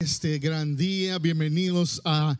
Este gran día, bienvenidos a,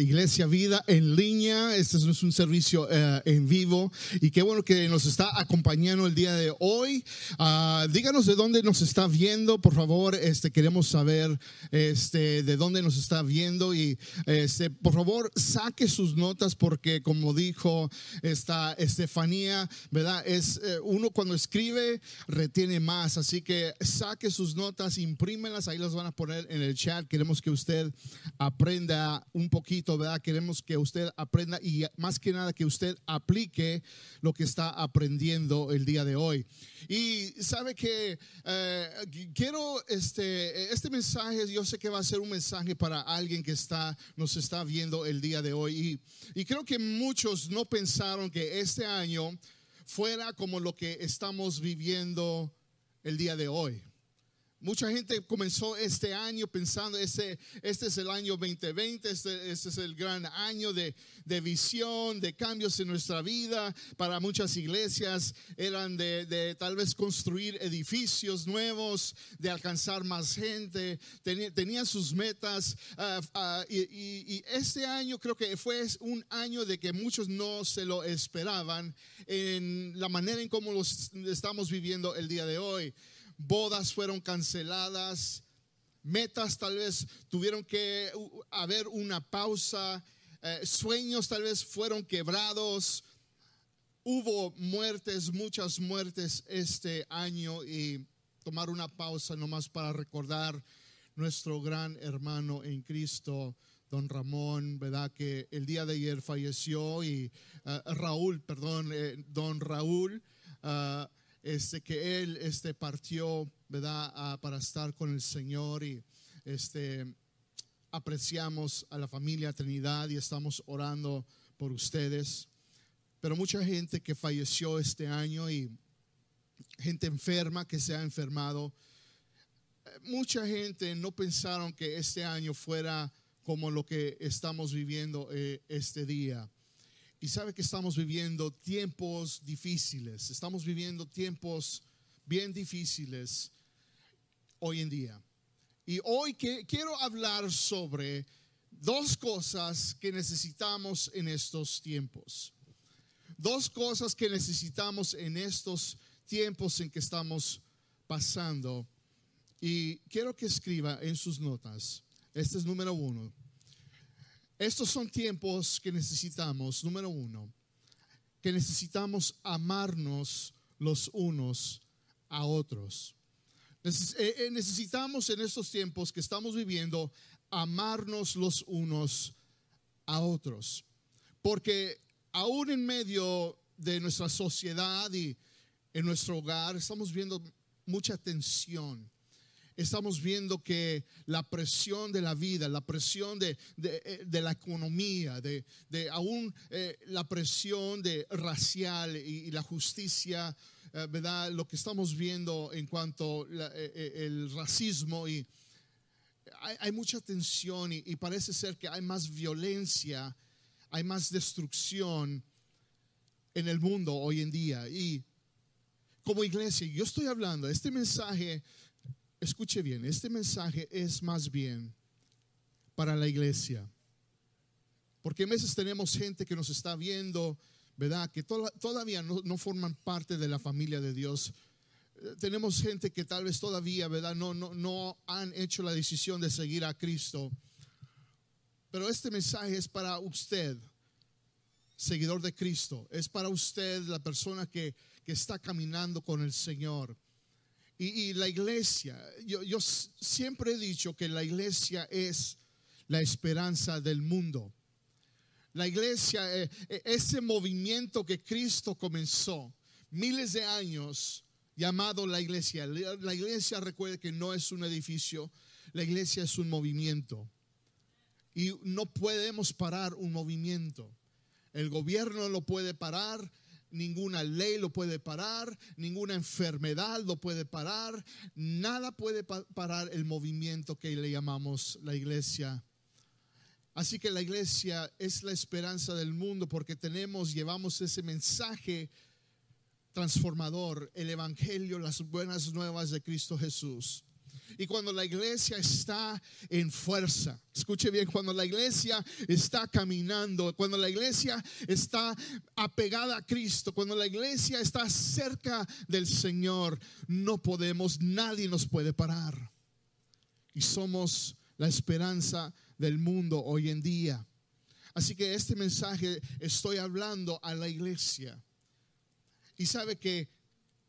Iglesia Vida en línea. Este es un servicio eh, en vivo y qué bueno que nos está acompañando el día de hoy. Ah, díganos de dónde nos está viendo, por favor. Este queremos saber este de dónde nos está viendo y este por favor saque sus notas porque como dijo esta Estefanía, verdad es eh, uno cuando escribe retiene más, así que saque sus notas, imprímenlas, ahí las van a poner en el chat. Queremos que usted aprenda un poquito, ¿verdad? Queremos que usted aprenda y más que nada que usted aplique lo que está aprendiendo el día de hoy. Y sabe que eh, quiero este, este mensaje, yo sé que va a ser un mensaje para alguien que está, nos está viendo el día de hoy. Y, y creo que muchos no pensaron que este año fuera como lo que estamos viviendo el día de hoy. Mucha gente comenzó este año pensando, este, este es el año 2020, este, este es el gran año de, de, visión, de cambios en nuestra vida. Para muchas iglesias eran de, de tal vez construir edificios nuevos, de alcanzar más gente, tenían tenía sus metas. Uh, y, y, y este año creo que fue un año de que muchos no se lo esperaban en la manera en cómo los estamos viviendo el día de hoy bodas fueron canceladas, metas tal vez tuvieron que haber una pausa, eh, sueños tal vez fueron quebrados, hubo muertes, muchas muertes este año y tomar una pausa nomás para recordar nuestro gran hermano en Cristo, don Ramón, ¿verdad? Que el día de ayer falleció y uh, Raúl, perdón, eh, don Raúl. Uh, este, que él este, partió, ¿verdad? Para estar con el Señor y este, apreciamos a la familia Trinidad y estamos orando por ustedes. Pero mucha gente que falleció este año y gente enferma que se ha enfermado, mucha gente no pensaron que este año fuera como lo que estamos viviendo eh, este día. Y sabe que estamos viviendo tiempos difíciles, estamos viviendo tiempos bien difíciles hoy en día. Y hoy quiero hablar sobre dos cosas que necesitamos en estos tiempos. Dos cosas que necesitamos en estos tiempos en que estamos pasando. Y quiero que escriba en sus notas. Este es número uno. Estos son tiempos que necesitamos, número uno, que necesitamos amarnos los unos a otros. Eh, eh, necesitamos en estos tiempos que estamos viviendo amarnos los unos a otros. Porque aún en medio de nuestra sociedad y en nuestro hogar estamos viendo mucha tensión estamos viendo que la presión de la vida, la presión de, de, eh, la economía, de, de aún eh, la presión de racial y, la justicia, eh, ¿verdad? Lo que estamos viendo en cuanto al el racismo y hay, mucha tensión y parece ser que hay más violencia, hay más destrucción en el mundo hoy en día. Y como iglesia, yo estoy hablando, este mensaje escuche bien, este mensaje es más bien para la iglesia. Porque a veces tenemos gente que nos está viendo, ¿verdad? Que to todavía no, no, forman parte de la familia de Dios. Eh, tenemos gente que tal vez todavía, ¿verdad? No, no, no han hecho la decisión de seguir a Cristo. Pero este mensaje es para usted, seguidor de Cristo. Es para usted, la persona que, que está caminando con el Señor. Y, la iglesia, yo, yo, siempre he dicho que la iglesia es la esperanza del mundo. La iglesia, eh, eh, ese movimiento que Cristo comenzó miles de años llamado la iglesia. La iglesia recuerde que no es un edificio, la iglesia es un movimiento. Y no podemos parar un movimiento. El gobierno no lo puede parar, ninguna ley lo puede parar, ninguna enfermedad lo puede parar, nada puede parar el movimiento que le llamamos la iglesia. Así que la iglesia es la esperanza del mundo porque tenemos, llevamos ese mensaje transformador, el Evangelio, las buenas nuevas de Cristo Jesús. Y cuando la iglesia está en fuerza, escuche bien, cuando la iglesia está caminando, cuando la iglesia está apegada a Cristo, cuando la iglesia está cerca del Señor, no podemos, nadie nos puede parar. Y somos la esperanza del mundo hoy en día. Así que este mensaje estoy hablando a la iglesia. Y sabe que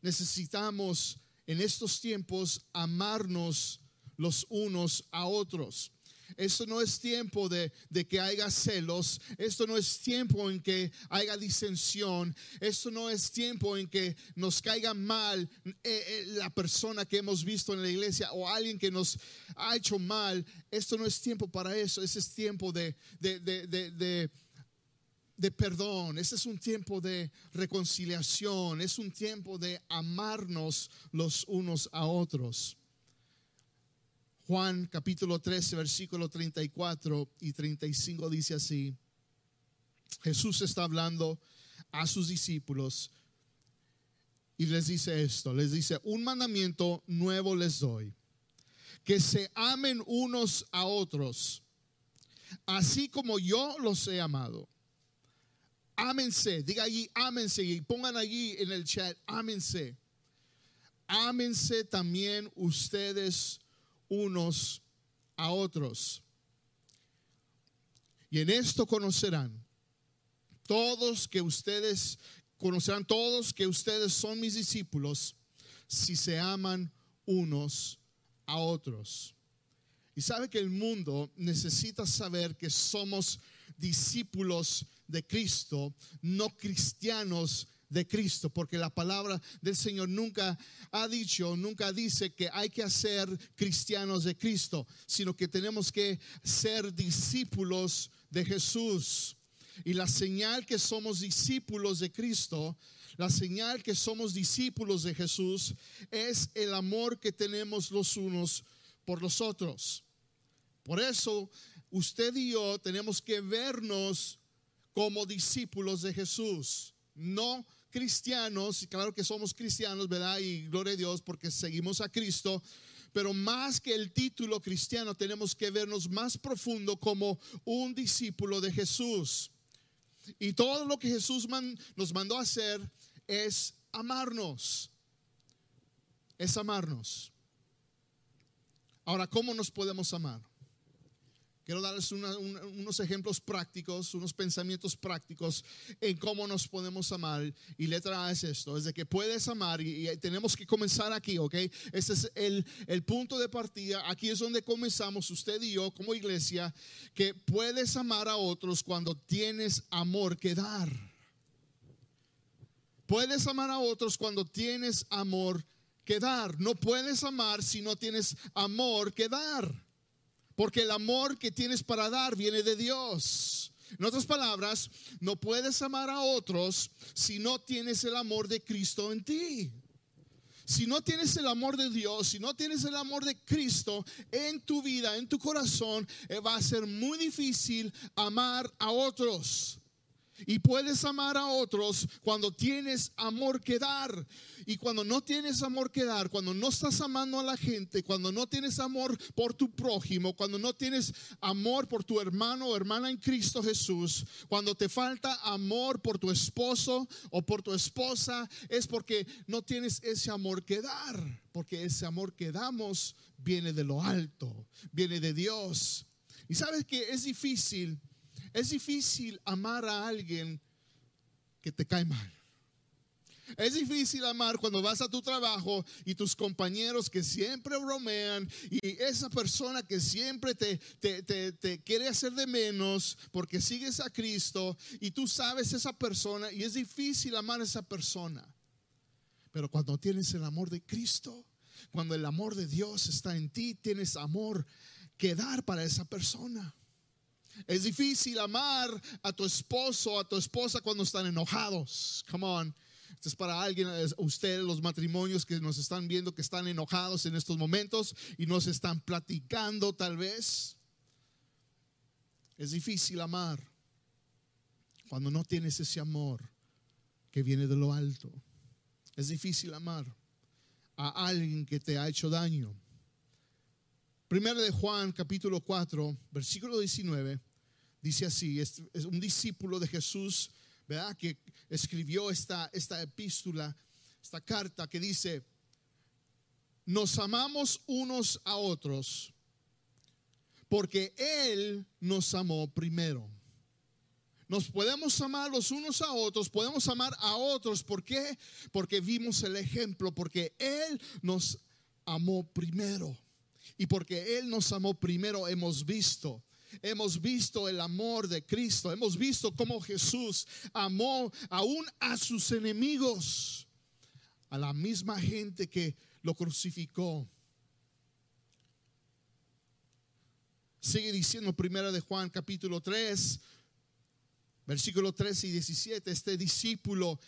necesitamos en estos tiempos amarnos los unos a otros. Esto no es tiempo de, que haya celos. Esto no es tiempo en que haya disensión. Esto no es tiempo en que nos caiga mal eh, eh, la persona que hemos visto en la iglesia o alguien que nos ha hecho mal. Esto no es tiempo para eso. Ese es tiempo de, de, de de perdón, ese es un tiempo de reconciliación, es un tiempo de amarnos los unos a otros. Juan capítulo 13, versículo 34 y 35 dice así, Jesús está hablando a sus discípulos y les dice esto, les dice, un mandamiento nuevo les doy, que se amen unos a otros, así como yo los he amado ámense, diga allí, ámense y pongan allí en el chat, ámense. Ámense también ustedes unos a otros. Y en esto conocerán todos que ustedes, conocerán todos que ustedes son mis discípulos si se aman unos a otros. Y sabe que el mundo necesita saber que somos discípulos de Cristo, no cristianos de Cristo, porque la palabra del Señor nunca ha dicho, nunca dice que hay que hacer cristianos de Cristo, sino que tenemos que ser discípulos de Jesús. Y la señal que somos discípulos de Cristo, la señal que somos discípulos de Jesús, es el amor que tenemos los unos por los otros. Por eso usted y yo tenemos que vernos como discípulos de Jesús, no cristianos, y claro que somos cristianos, ¿verdad? Y gloria a Dios porque seguimos a Cristo, pero más que el título cristiano tenemos que vernos más profundo como un discípulo de Jesús. Y todo lo que Jesús nos mandó a hacer es amarnos, es amarnos. Ahora, ¿cómo nos podemos amar? Quiero darles unos ejemplos prácticos, unos pensamientos prácticos en cómo nos podemos amar. Y letra A es esto, es de que puedes amar y, tenemos que comenzar aquí, ¿ok? Ese es el, el punto de partida. Aquí es donde comenzamos usted y yo como iglesia, que puedes amar a otros cuando tienes amor que dar. Puedes amar a otros cuando tienes amor que dar. No puedes amar si no tienes amor que dar. Porque el amor que tienes para dar viene de Dios. En otras palabras, no puedes amar a otros si no tienes el amor de Cristo en ti. Si no tienes el amor de Dios, si no tienes el amor de Cristo en tu vida, en tu corazón, eh, va a ser muy difícil amar a otros. Y puedes amar a otros cuando tienes amor que dar. Y cuando no tienes amor que dar, cuando no estás amando a la gente, cuando no tienes amor por tu prójimo, cuando no tienes amor por tu hermano o hermana en Cristo Jesús, cuando te falta amor por tu esposo o por tu esposa, es porque no tienes ese amor que dar. Porque ese amor que damos viene de lo alto, viene de Dios. Y sabes que es difícil es difícil amar a alguien que te cae mal. Es difícil amar cuando vas a tu trabajo y tus compañeros que siempre bromean y esa persona que siempre te, te, quiere hacer de menos porque sigues a Cristo y tú sabes esa persona y es difícil amar a esa persona. Pero cuando tienes el amor de Cristo, cuando el amor de Dios está en ti, tienes amor que dar para esa persona. Es difícil amar a tu esposo, a tu esposa cuando están enojados. Come on. Esto es para alguien, ustedes, los matrimonios que nos están viendo que están enojados en estos momentos y nos están platicando tal vez. Es difícil amar cuando no tienes ese amor que viene de lo alto. Es difícil amar a alguien que te ha hecho daño. Primero de Juan, capítulo 4, versículo 19, dice así, es, es un discípulo de Jesús, ¿verdad? Que escribió esta, esta epístola, esta carta que dice, nos amamos unos a otros porque Él nos amó primero. Nos podemos amar los unos a otros, podemos amar a otros. ¿Por qué? Porque vimos el ejemplo, porque Él nos amó primero. Y porque Él nos amó primero, hemos visto. Hemos visto el amor de Cristo. Hemos visto cómo Jesús amó aún a sus enemigos, a la misma gente que lo crucificó. Sigue diciendo primera de Juan capítulo 3, versículo 13 y 17, este discípulo,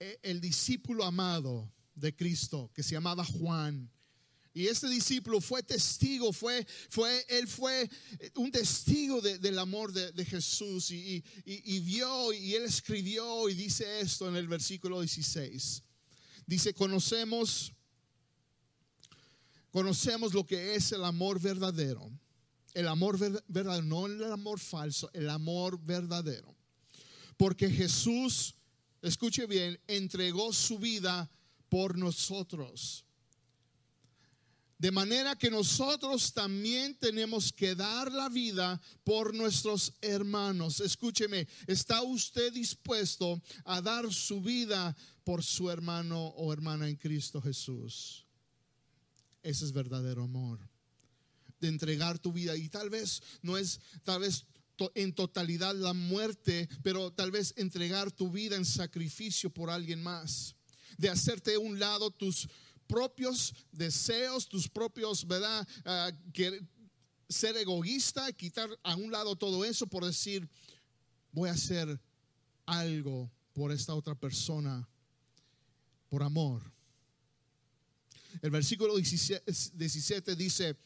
eh, el discípulo amado de Cristo, que se llamaba Juan. Y este discípulo fue testigo, fue, fue, él fue un testigo del amor de, Jesús y, y, vio y él escribió y dice esto en el versículo 16. Dice, conocemos, conocemos lo que es el amor verdadero el amor verdadero, no el amor falso, el amor verdadero. Porque Jesús, escuche bien, entregó su vida por nosotros. De manera que nosotros también tenemos que dar la vida por nuestros hermanos. Escúcheme, ¿está usted dispuesto a dar su vida por su hermano o hermana en Cristo Jesús? Ese es verdadero amor de entregar tu vida. Y tal vez no es, tal vez en totalidad la muerte, pero tal vez entregar tu vida en sacrificio por alguien más. De hacerte un lado tus propios deseos, tus propios, ¿verdad? Ah, que ser egoísta, quitar a un lado todo eso por decir, voy a hacer algo por esta otra persona, por amor. El versículo 17 dice,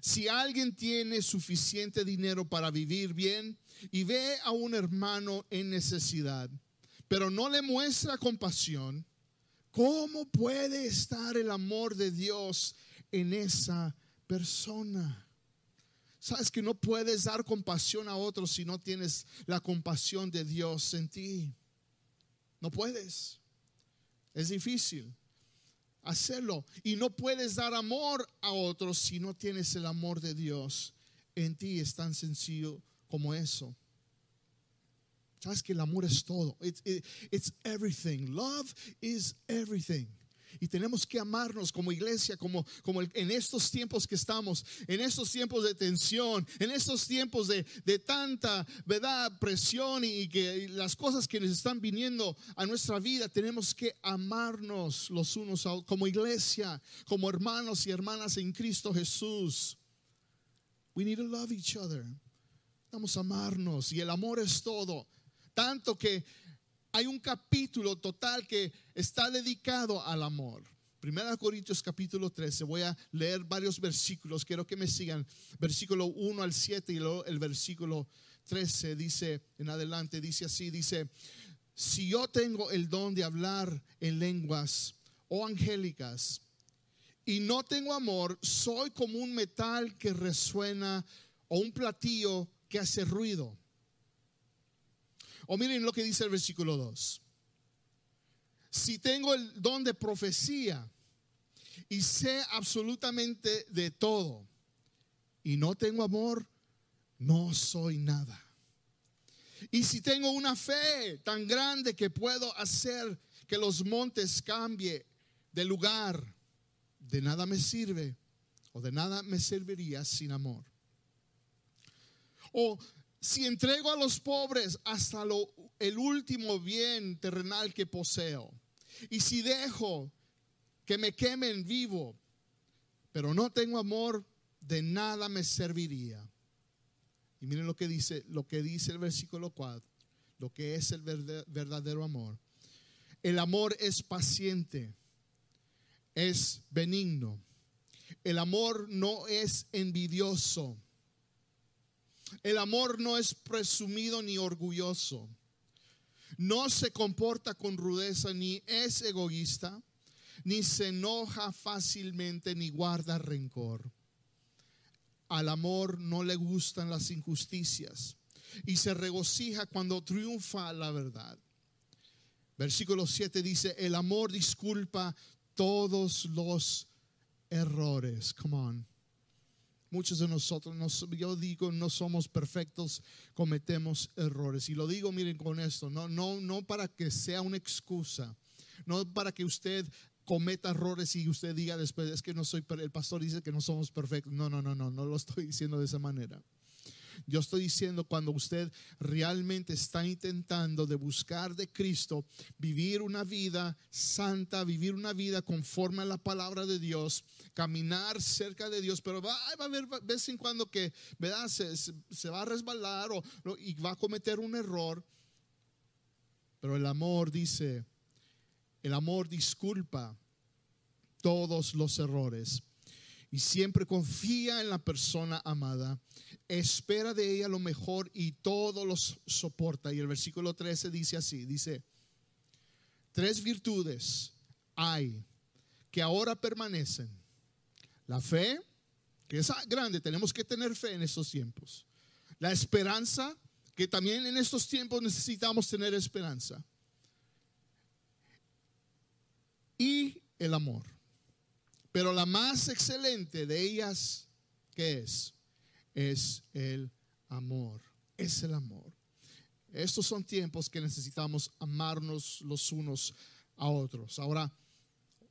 si alguien tiene suficiente dinero para vivir bien y ve a un hermano en necesidad, pero no le muestra compasión, ¿cómo puede estar el amor de Dios en esa persona? Sabes que no puedes dar compasión a otros si no tienes la compasión de Dios en ti. No puedes. Es difícil hacerlo. Y no puedes dar amor a otros si no tienes el amor de Dios en ti. Es tan sencillo como eso. Sabes que el amor es todo. It's, it's everything. Love is everything. Y tenemos que amarnos como iglesia, como, como en estos tiempos que estamos, en estos tiempos de tensión, en estos tiempos de, de tanta ¿verdad? presión y que las cosas que nos están viniendo a nuestra vida, tenemos que amarnos los unos a, como iglesia, como hermanos y hermanas en Cristo Jesús. We need to love each other. Vamos a amarnos y el amor es todo. Tanto que hay un capítulo total que está dedicado al amor. Primera Corintios capítulo 13, voy a leer varios versículos, quiero que me sigan. Versículo 1 al 7 y luego el versículo 13 dice, en adelante dice así, dice, si yo tengo el don de hablar en lenguas o angélicas y no tengo amor, soy como un metal que resuena o un platillo que hace ruido. O miren lo que dice el versículo 2. Si tengo el don de profecía y sé absolutamente de todo y no tengo amor, no soy nada. Y si tengo una fe tan grande que puedo hacer que los montes cambie de lugar, de nada me sirve o de nada me serviría sin amor. O si entrego a los pobres hasta lo, el último bien terrenal que poseo, y si dejo que me quemen vivo, pero no tengo amor, de nada me serviría. Y miren lo que dice, lo que dice el versículo 4, lo que es el verdadero amor. El amor es paciente, es benigno. El amor no es envidioso el amor no es presumido ni orgulloso. No se comporta con rudeza ni es egoísta, ni se enoja fácilmente ni guarda rencor. al amor no le gustan las injusticias y se regocija cuando triunfa la verdad. Versículo 7 dice, el amor disculpa todos los errores. Come on. Muchos de nosotros, yo digo, no somos perfectos, cometemos errores. Y lo digo, miren, con esto, no, no, no para que sea una excusa, no para que usted cometa errores y usted diga después, es que no soy, el pastor dice que no somos perfectos. No, no, no, no, no lo estoy diciendo de esa manera. Yo estoy diciendo cuando usted realmente está intentando de buscar de Cristo, vivir una vida santa, vivir una vida conforme a la palabra de Dios, caminar cerca de Dios, pero va, a haber vez en cuando que. Se, se, va a resbalar o, y va a cometer un error. Pero el amor dice, el amor disculpa todos los errores y siempre confía en la persona amada, espera de ella lo mejor y todo los soporta. Y el versículo 13 dice así, dice, tres virtudes hay que ahora permanecen. La fe, que es grande, tenemos que tener fe en estos tiempos. La esperanza, que también en estos tiempos necesitamos tener esperanza. Y el amor. Pero la más excelente de ellas, ¿qué es? Es el amor. Es el amor. Estos son tiempos que necesitamos amarnos los unos a otros. Ahora,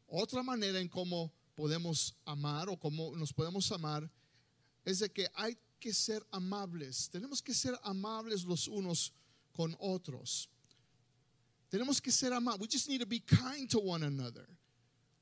otra manera en cómo podemos amar o cómo nos podemos amar es de que hay que ser amables. Tenemos que ser amables los unos con otros. Tenemos que ser amables. We just need to be kind to one another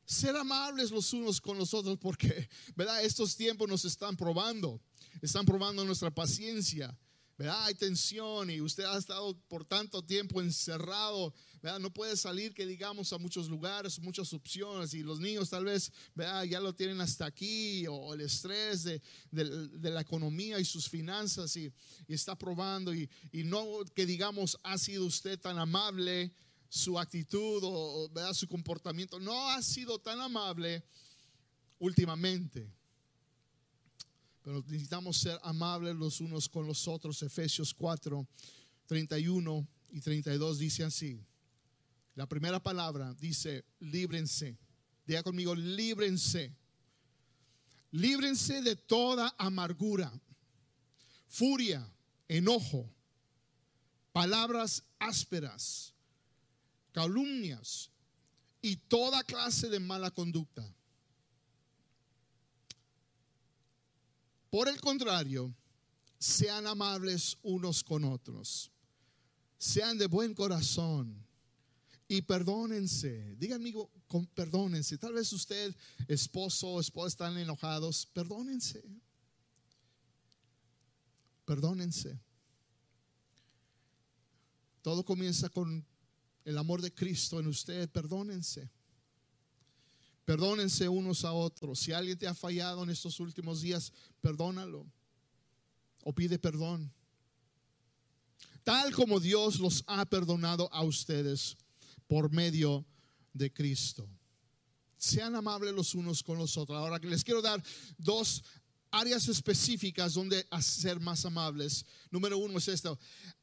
ser amables los unos con los otros porque, ¿verdad? Estos tiempos nos están probando, están probando nuestra paciencia, ¿verdad? Hay tensión y usted ha estado por tanto tiempo encerrado, ¿verdad? No puede salir, que digamos, a muchos lugares, muchas opciones y los niños tal vez, ¿verdad? Ya lo tienen hasta aquí o el estrés de, la economía y sus finanzas y, está probando y, y no que digamos, ha sido usted tan amable su actitud o su comportamiento no ha sido tan amable últimamente. Pero necesitamos ser amables los unos con los otros. Efesios 4, 31 y 32 dice así. La primera palabra dice, líbrense. Diga conmigo, líbrense. Líbrense de toda amargura, furia, enojo, palabras ásperas calumnias y toda clase de mala conducta. Por el contrario, sean amables unos con otros, sean de buen corazón y perdónense. Amigo, perdónense. Tal vez usted, esposo o esposa, están enojados. Perdónense. Perdónense. Todo comienza con el amor de Cristo en usted, perdónense. Perdónense unos a otros. Si alguien te ha fallado en estos últimos días, perdónalo o pide perdón. Tal como Dios los ha perdonado a ustedes por medio de Cristo. Sean amables los unos con los otros. Ahora que les quiero dar dos áreas específicas donde ser más amables. Número uno es esto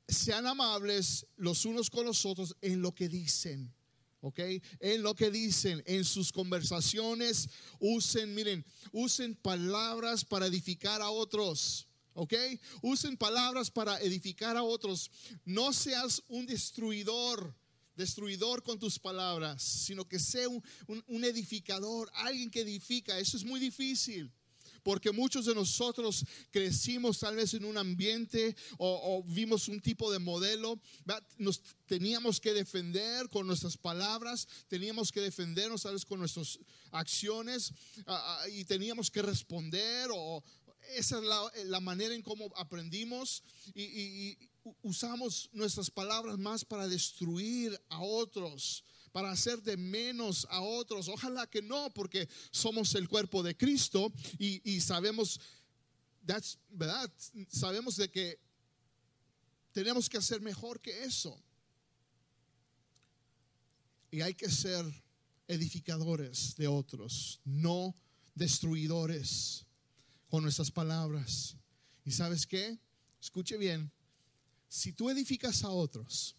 sean amables los unos con los otros en lo que dicen. ¿ok? En lo que dicen, en sus conversaciones, usen, miren, usen palabras para edificar a otros. ¿Ok? Usen palabras para edificar a otros. No seas un destruidor, destruidor con tus palabras, sino que sea un, un edificador, alguien que edifica. Eso es muy difícil porque muchos de nosotros crecimos tal vez en un ambiente o, vimos un tipo de modelo, nos teníamos que defender con nuestras palabras, teníamos que defendernos tal vez con nuestras acciones y teníamos que responder o esa es la, manera en cómo aprendimos y usamos nuestras palabras más para destruir a otros para hacer de menos a otros. Ojalá que no, porque somos el cuerpo de Cristo y, sabemos, ¿verdad? Sabemos de que tenemos que hacer mejor que eso. Y hay que ser edificadores de otros, no destruidores. con nuestras palabras. ¿Y sabes qué? Escuche bien. Si tú edificas a otros,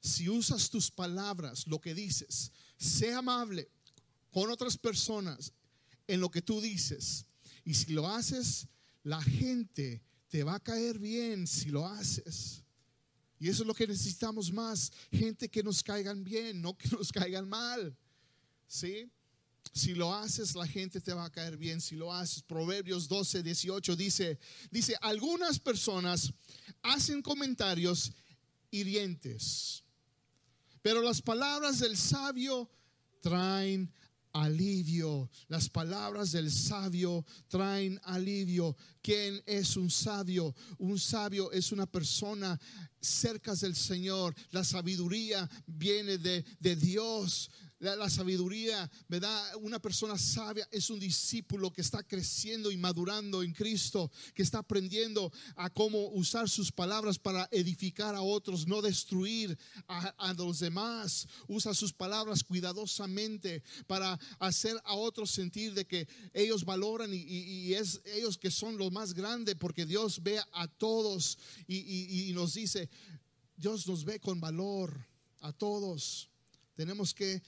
si usas tus palabras, lo que dices, sé amable con otras personas en lo que tú dices. Y si lo haces, la gente te va a caer bien si lo haces. Y eso es lo que necesitamos más, gente que nos caigan bien, no que nos caigan mal. ¿Sí? Si lo haces, la gente te va a caer bien. Si lo haces, Proverbios 12, 18 dice, dice, algunas personas hacen comentarios hirientes, pero las palabras del sabio traen alivio. Las palabras del sabio traen alivio. ¿Quién es un sabio? Un sabio es una persona cerca del Señor. La sabiduría viene de, de Dios la, sabiduría, ¿verdad? Una persona sabia es un discípulo que está creciendo y madurando en Cristo, que está aprendiendo a cómo usar sus palabras para edificar a otros, no destruir a, los demás. Usa sus palabras cuidadosamente para hacer a otros sentir de que ellos valoran y, es ellos que son los más grandes, porque Dios ve a todos y, y nos dice, Dios nos ve con valor a todos. Tenemos que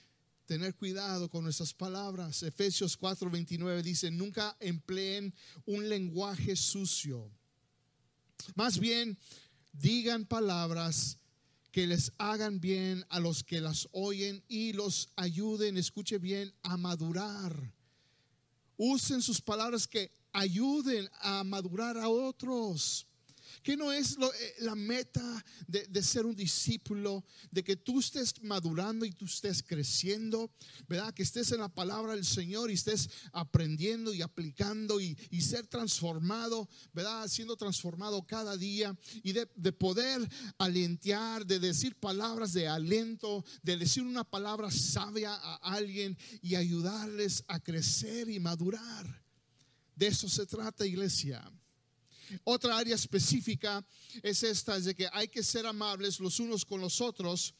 tener cuidado con nuestras palabras. Efesios 4:29 dice, nunca empleen un lenguaje sucio. Más bien, digan palabras que les hagan bien a los que las oyen y los ayuden, escuche bien, a madurar. Usen sus palabras que ayuden a madurar a otros que no es eh, la meta de, ser un discípulo, de que tú estés madurando y tú estés creciendo, ¿verdad? Que estés en la palabra del Señor y estés aprendiendo y aplicando y, ser transformado, ¿verdad? Siendo transformado cada día y de, de poder alentear, de decir palabras de aliento, de decir una palabra sabia a alguien y ayudarles a crecer y madurar. De eso se trata, iglesia. Otra área específica es esta, es de que hay que ser amables los unos con los otros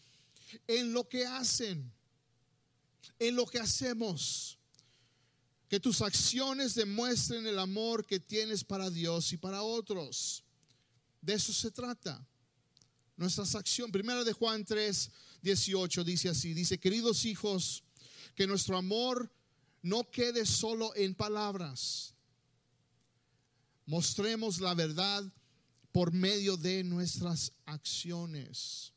en lo que hacen, en lo que hacemos. Que tus acciones demuestren el amor que tienes para Dios y para otros. De eso se trata. Nuestras acciones, primera de Juan 3, 18 dice así, dice, queridos hijos, que nuestro amor no quede solo en palabras Mostremos la verdad por medio de nuestras acciones.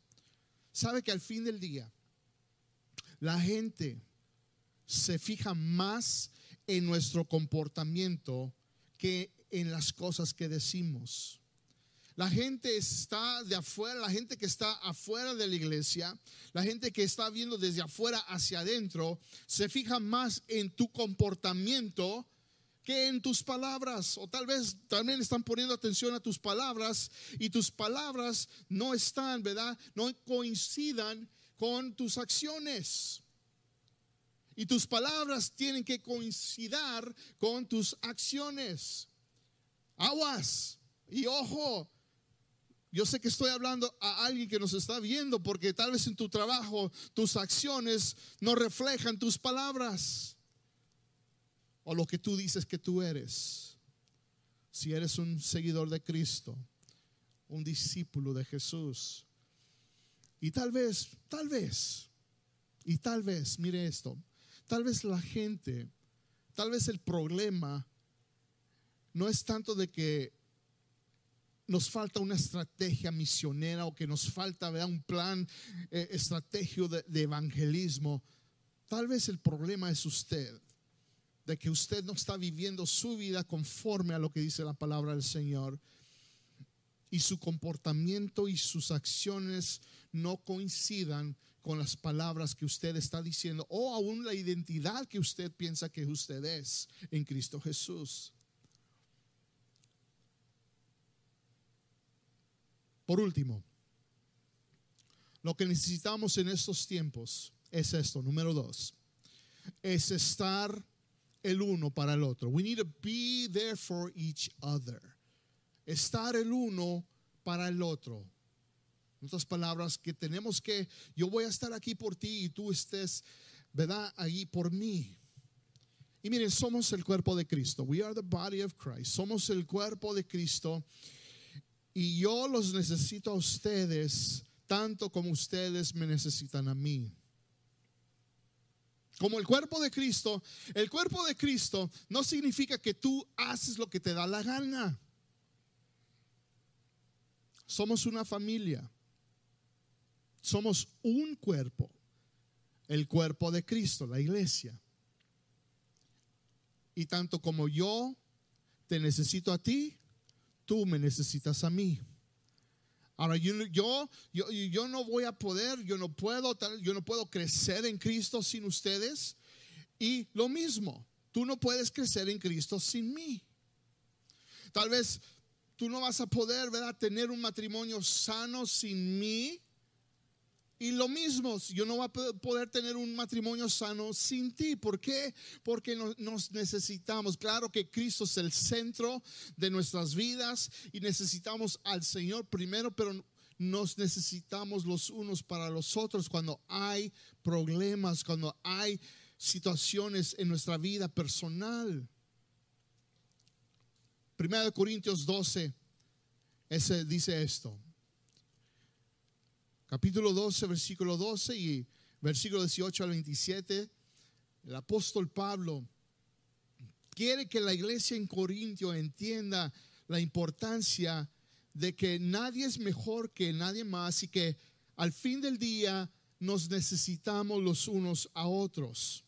¿Sabe que al fin del día la gente se fija más en nuestro comportamiento que en las cosas que decimos? La gente está de afuera, la gente que está afuera de la iglesia, la gente que está viendo desde afuera hacia adentro, se fija más en tu comportamiento que en tus palabras. O tal vez también están poniendo atención a tus palabras y tus palabras no están, ¿verdad? No coincidan con tus acciones. Y tus palabras tienen que coincidir con tus acciones. Aguas y ojo. Yo sé que estoy hablando a alguien que nos está viendo porque tal vez en tu trabajo tus acciones no reflejan tus palabras o lo que tú dices que tú eres. Si eres un seguidor de Cristo, un discípulo de Jesús. Y tal vez, tal vez, y tal vez, mire esto, tal vez la gente, tal vez el problema no es tanto de que nos falta una estrategia misionera o que nos falta un plan eh, estratégico de evangelismo. Tal vez el problema es usted de que usted no está viviendo su vida conforme a lo que dice la palabra del Señor y su comportamiento y sus acciones no coincidan con las palabras que usted está diciendo o aún la identidad que usted piensa que usted es en Cristo Jesús. Por último, lo que necesitamos en estos tiempos es esto, número dos, es estar el uno para el otro. We need to be there for each other. Estar el uno para el otro. En otras palabras, que tenemos que, yo voy a estar aquí por ti y tú estés, ¿verdad? Ahí por mí. Y miren, somos el cuerpo de Cristo. We are the body of Christ. Somos el cuerpo de Cristo. Y yo los necesito a ustedes tanto como ustedes me necesitan a mí. Como el cuerpo de Cristo, el cuerpo de Cristo no significa que tú haces lo que te da la gana. Somos una familia. Somos un cuerpo. El cuerpo de Cristo, la iglesia. Y tanto como yo te necesito a ti, tú me necesitas a mí. Ahora, yo, yo, yo, no voy a poder, yo no puedo, yo no puedo crecer en Cristo sin ustedes. Y lo mismo, tú no puedes crecer en Cristo sin mí. Tal vez tú no vas a poder, tener un matrimonio sano sin mí. Y lo mismo, yo no voy a poder tener un matrimonio sano sin ti. ¿Por qué? Porque nos necesitamos. Claro que Cristo es el centro de nuestras vidas y necesitamos al Señor primero, pero nos necesitamos los unos para los otros cuando hay problemas, cuando hay situaciones en nuestra vida personal. Primera de Corintios 12, ese dice esto capítulo 12, versículo 12 y versículo 18 al 27, el apóstol Pablo quiere que la iglesia en Corintio entienda la importancia de que nadie es mejor que nadie más y que al fin del día nos necesitamos los unos a otros.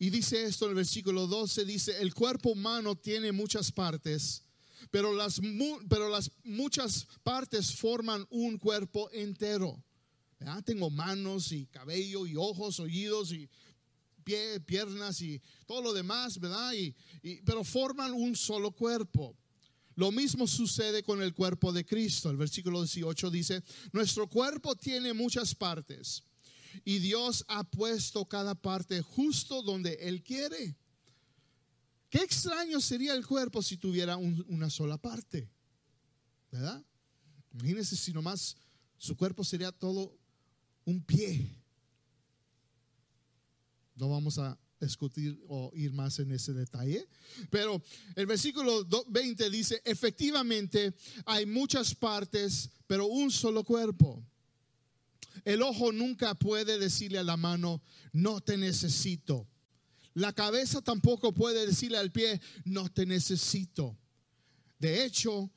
Y dice esto en el versículo 12, dice, el cuerpo humano tiene muchas partes pero las, pero las muchas partes forman un cuerpo entero. Tengo manos y cabello y ojos, oídos y pie, piernas y todo lo demás, ¿verdad? Y, pero forman un solo cuerpo. Lo mismo sucede con el cuerpo de Cristo. El versículo 18 dice, nuestro cuerpo tiene muchas partes y Dios ha puesto cada parte justo donde Él quiere. Qué extraño sería el cuerpo si tuviera una sola parte, ¿verdad? Imagínense si nomás su cuerpo sería todo un pie. No vamos a discutir o ir más en ese detalle. Pero el versículo 20 dice, efectivamente hay muchas partes, pero un solo cuerpo. El ojo nunca puede decirle a la mano, no te necesito. La cabeza tampoco puede decirle al pie, no te necesito. De hecho,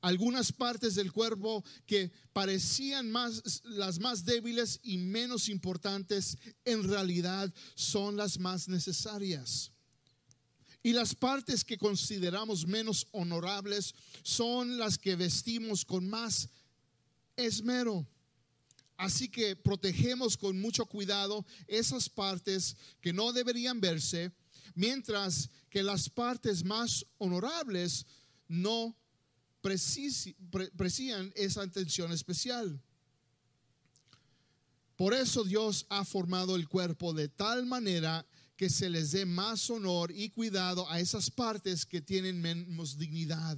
algunas partes del cuerpo que parecían más las más débiles y menos importantes en realidad son las más necesarias. Y las partes que consideramos menos honorables son las que vestimos con más esmero. Así que protegemos con mucho cuidado esas partes que no deberían verse, mientras que las partes más honorables no precisan esa atención especial. Por eso Dios ha formado el cuerpo de tal manera que se les dé más honor y cuidado a esas partes que tienen menos dignidad.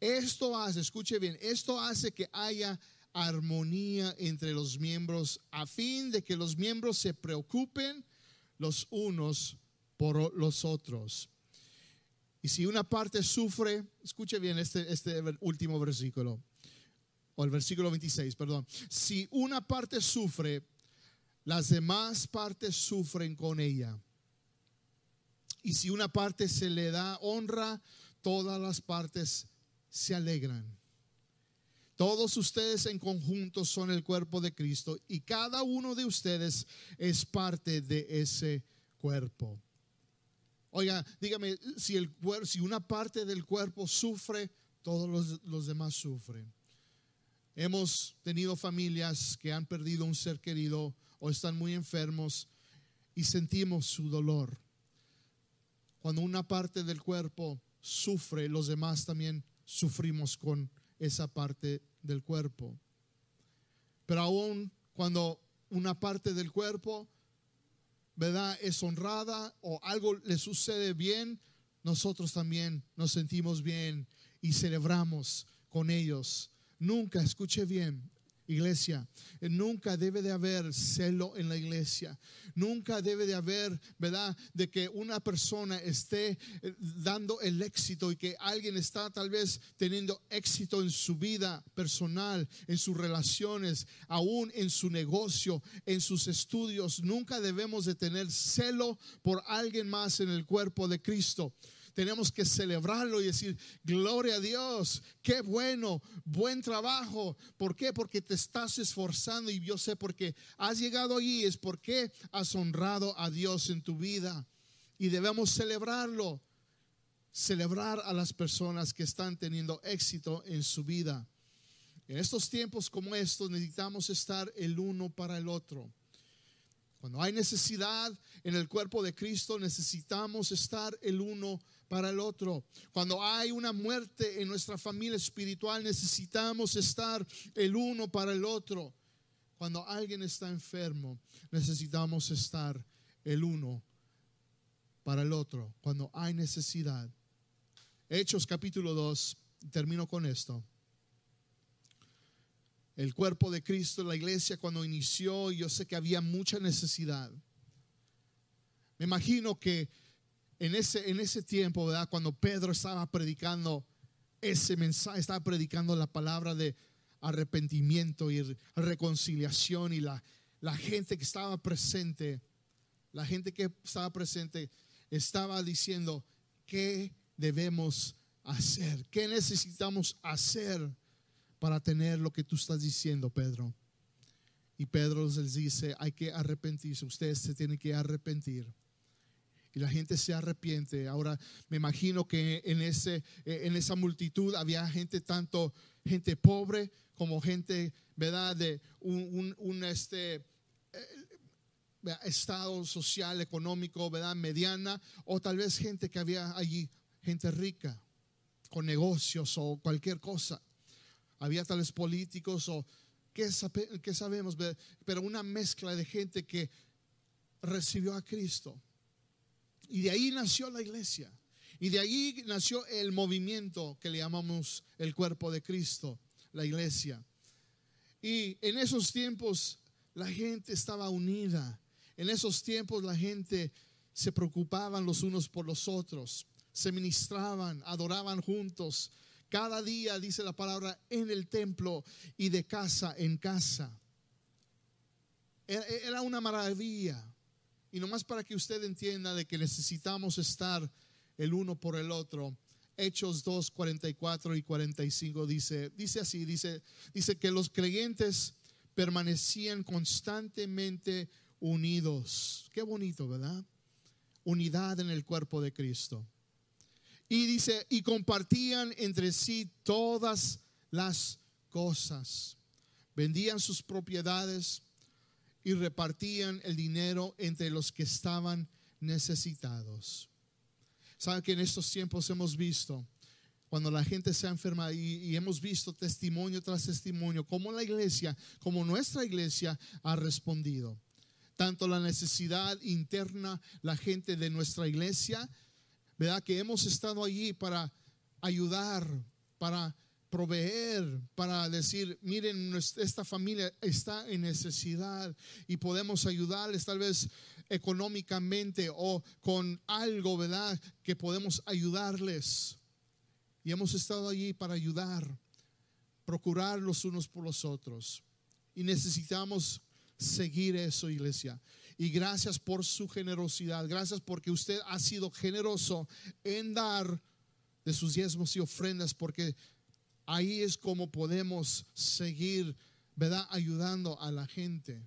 Esto hace, escuche bien, esto hace que haya armonía entre los miembros a fin de que los miembros se preocupen los unos por los otros. Y si una parte sufre, escuche bien este, este último versículo, o el versículo 26, perdón. Si una parte sufre, las demás partes sufren con ella. Y si una parte se le da honra, todas las partes se alegran. Todos ustedes en conjunto son el cuerpo de Cristo y cada uno de ustedes es parte de ese cuerpo. Oiga, dígame, si, una parte del cuerpo sufre, todos los, los demás sufren. Hemos tenido familias que han perdido un ser querido o están muy enfermos y sentimos su dolor. Cuando una parte del cuerpo sufre, los demás también sufrimos con esa parte del cuerpo. Pero aún cuando una parte del cuerpo, ¿verdad?, es honrada o algo le sucede bien, nosotros también nos sentimos bien y celebramos con ellos. Nunca, escuche bien, Iglesia, eh, nunca debe de haber celo en la iglesia. Nunca debe de haber, ¿verdad? De que una persona esté eh, dando el éxito y que alguien está tal vez teniendo éxito en su vida personal, en sus relaciones, aún en su negocio, en sus estudios. Nunca debemos de tener celo por alguien más en el cuerpo de Cristo tenemos que celebrarlo y decir, gloria a Dios, qué bueno, buen trabajo. ¿Por qué? Porque te estás esforzando y yo sé por qué has llegado allí, es porque has honrado a Dios en tu vida. Y debemos celebrarlo, celebrar a las personas que están teniendo éxito en su vida. En estos tiempos como estos necesitamos estar el uno para el otro. Cuando hay necesidad en el cuerpo de Cristo, necesitamos estar el uno para el otro. Cuando hay una muerte en nuestra familia espiritual, necesitamos estar el uno para el otro. Cuando alguien está enfermo, necesitamos estar el uno para el otro. Cuando hay necesidad. Hechos capítulo 2, termino con esto. El cuerpo de Cristo, la iglesia cuando inició, yo sé que había mucha necesidad. Me imagino que en ese, en ese tiempo, ¿verdad? Cuando Pedro estaba predicando ese mensaje, estaba predicando la palabra de arrepentimiento y reconciliación y la, la gente que estaba presente, la gente que estaba presente estaba diciendo, ¿qué debemos hacer? ¿Qué necesitamos hacer para tener lo que tú estás diciendo, Pedro? Y Pedro les dice, hay que arrepentirse, ustedes se tienen que arrepentir y la gente se arrepiente. Ahora me imagino que en, ese, en esa multitud había gente, tanto gente pobre como gente, ¿verdad? De un, este, eh, estado social, económico, ¿verdad? Mediana, o tal vez gente que había allí, gente rica, con negocios o cualquier cosa. Había tales políticos o qué sabemos, pero una mezcla de gente que recibió a Cristo y de ahí nació la iglesia. Y de ahí nació el movimiento que le llamamos el cuerpo de Cristo, la iglesia. Y en esos tiempos la gente estaba unida. En esos tiempos la gente se preocupaban los unos por los otros. Se ministraban, adoraban juntos. Cada día, dice la palabra, en el templo y de casa en casa. Era una maravilla. Y nomás para que usted entienda de que necesitamos estar el uno por el otro. Hechos 2, 44 y 45 dice, dice así, dice, dice que los creyentes permanecían constantemente unidos. Qué bonito, ¿verdad? Unidad en el cuerpo de Cristo. Y dice, y compartían entre sí todas las cosas. Vendían sus propiedades y repartían el dinero entre los que estaban necesitados. Saben que en estos tiempos hemos visto, cuando la gente se ha enfermado y, hemos visto testimonio tras testimonio, como la iglesia, como nuestra iglesia ha respondido. Tanto la necesidad interna, la gente de nuestra iglesia, ¿verdad? Que hemos estado allí para ayudar, para proveer, para decir, miren, esta familia está en necesidad y podemos ayudarles tal vez económicamente o con algo, ¿verdad? Que podemos ayudarles. Y hemos estado allí para ayudar, procurar los unos por los otros. Y necesitamos seguir eso, iglesia. Y gracias por su generosidad. Gracias porque usted ha sido generoso en dar de sus diezmos y ofrendas porque Ahí es como podemos seguir, ¿verdad? Ayudando a la gente.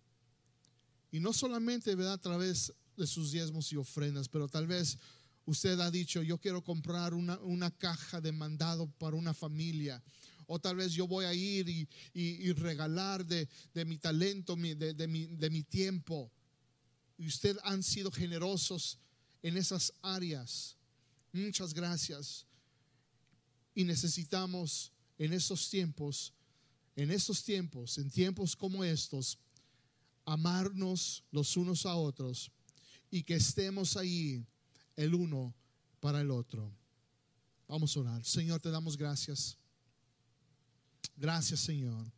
Y no solamente, ¿verdad? A través de sus diezmos y ofrendas, pero tal vez usted ha dicho, yo quiero comprar una, caja de mandado para una familia. O tal vez yo voy a ir y, regalar de, mi talento, de, de, mi, de mi tiempo. Y usted han sido generosos en esas áreas. Muchas gracias. Y necesitamos en esos tiempos, en esos tiempos, en tiempos como estos, amarnos los unos a otros y que estemos ahí el uno para el otro. Vamos a orar. Señor, te damos gracias. Gracias, Señor.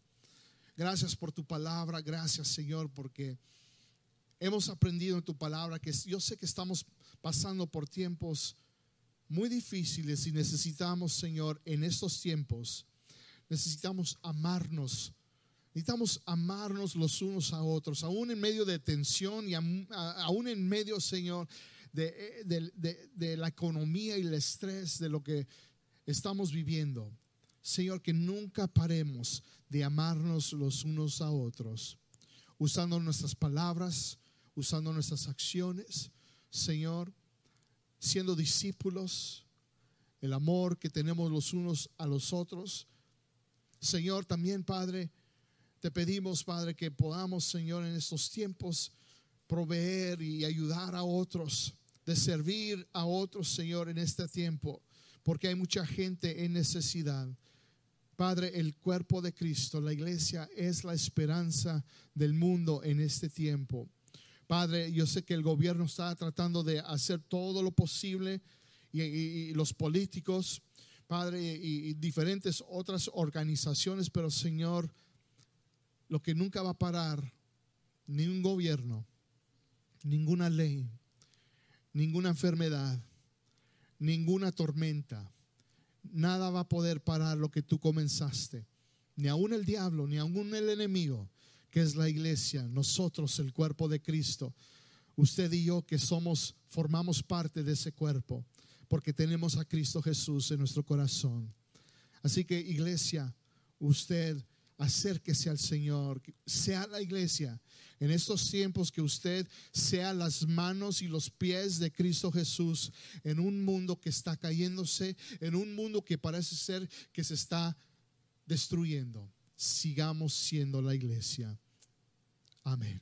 Gracias por tu palabra, gracias Señor, porque hemos aprendido en tu palabra que yo sé que estamos pasando por tiempos muy difíciles y necesitamos, Señor, en estos tiempos, necesitamos amarnos. Necesitamos amarnos los unos a otros, aún en medio de tensión y aún en medio, Señor, de, de, la economía y el estrés de lo que estamos viviendo. Señor, que nunca paremos de amarnos los unos a otros, usando nuestras palabras, usando nuestras acciones, Señor, siendo discípulos, el amor que tenemos los unos a los otros. Señor, también, Padre, te pedimos, Padre, que podamos, Señor, en estos tiempos proveer y ayudar a otros, de servir a otros, Señor, en este tiempo, porque hay mucha gente en necesidad. Padre, el cuerpo de Cristo, la iglesia, es la esperanza del mundo en este tiempo. Padre, yo sé que el gobierno está tratando de hacer todo lo posible y, los políticos, Padre, y, diferentes otras organizaciones, pero Señor, lo que nunca va a parar, ni un gobierno, ninguna ley, ninguna enfermedad, ninguna tormenta, nada va a poder parar lo que tú comenzaste. Ni aún el diablo, ni aún el enemigo que es la iglesia, nosotros el cuerpo de Cristo, usted y yo que somos, formamos parte de ese cuerpo, porque tenemos a Cristo Jesús en nuestro corazón. Así que iglesia, usted acérquese al Señor, sea la iglesia en estos tiempos que usted sea las manos y los pies de Cristo Jesús en un mundo que está cayéndose, en un mundo que parece ser que se está destruyendo sigamos siendo la iglesia. Amén.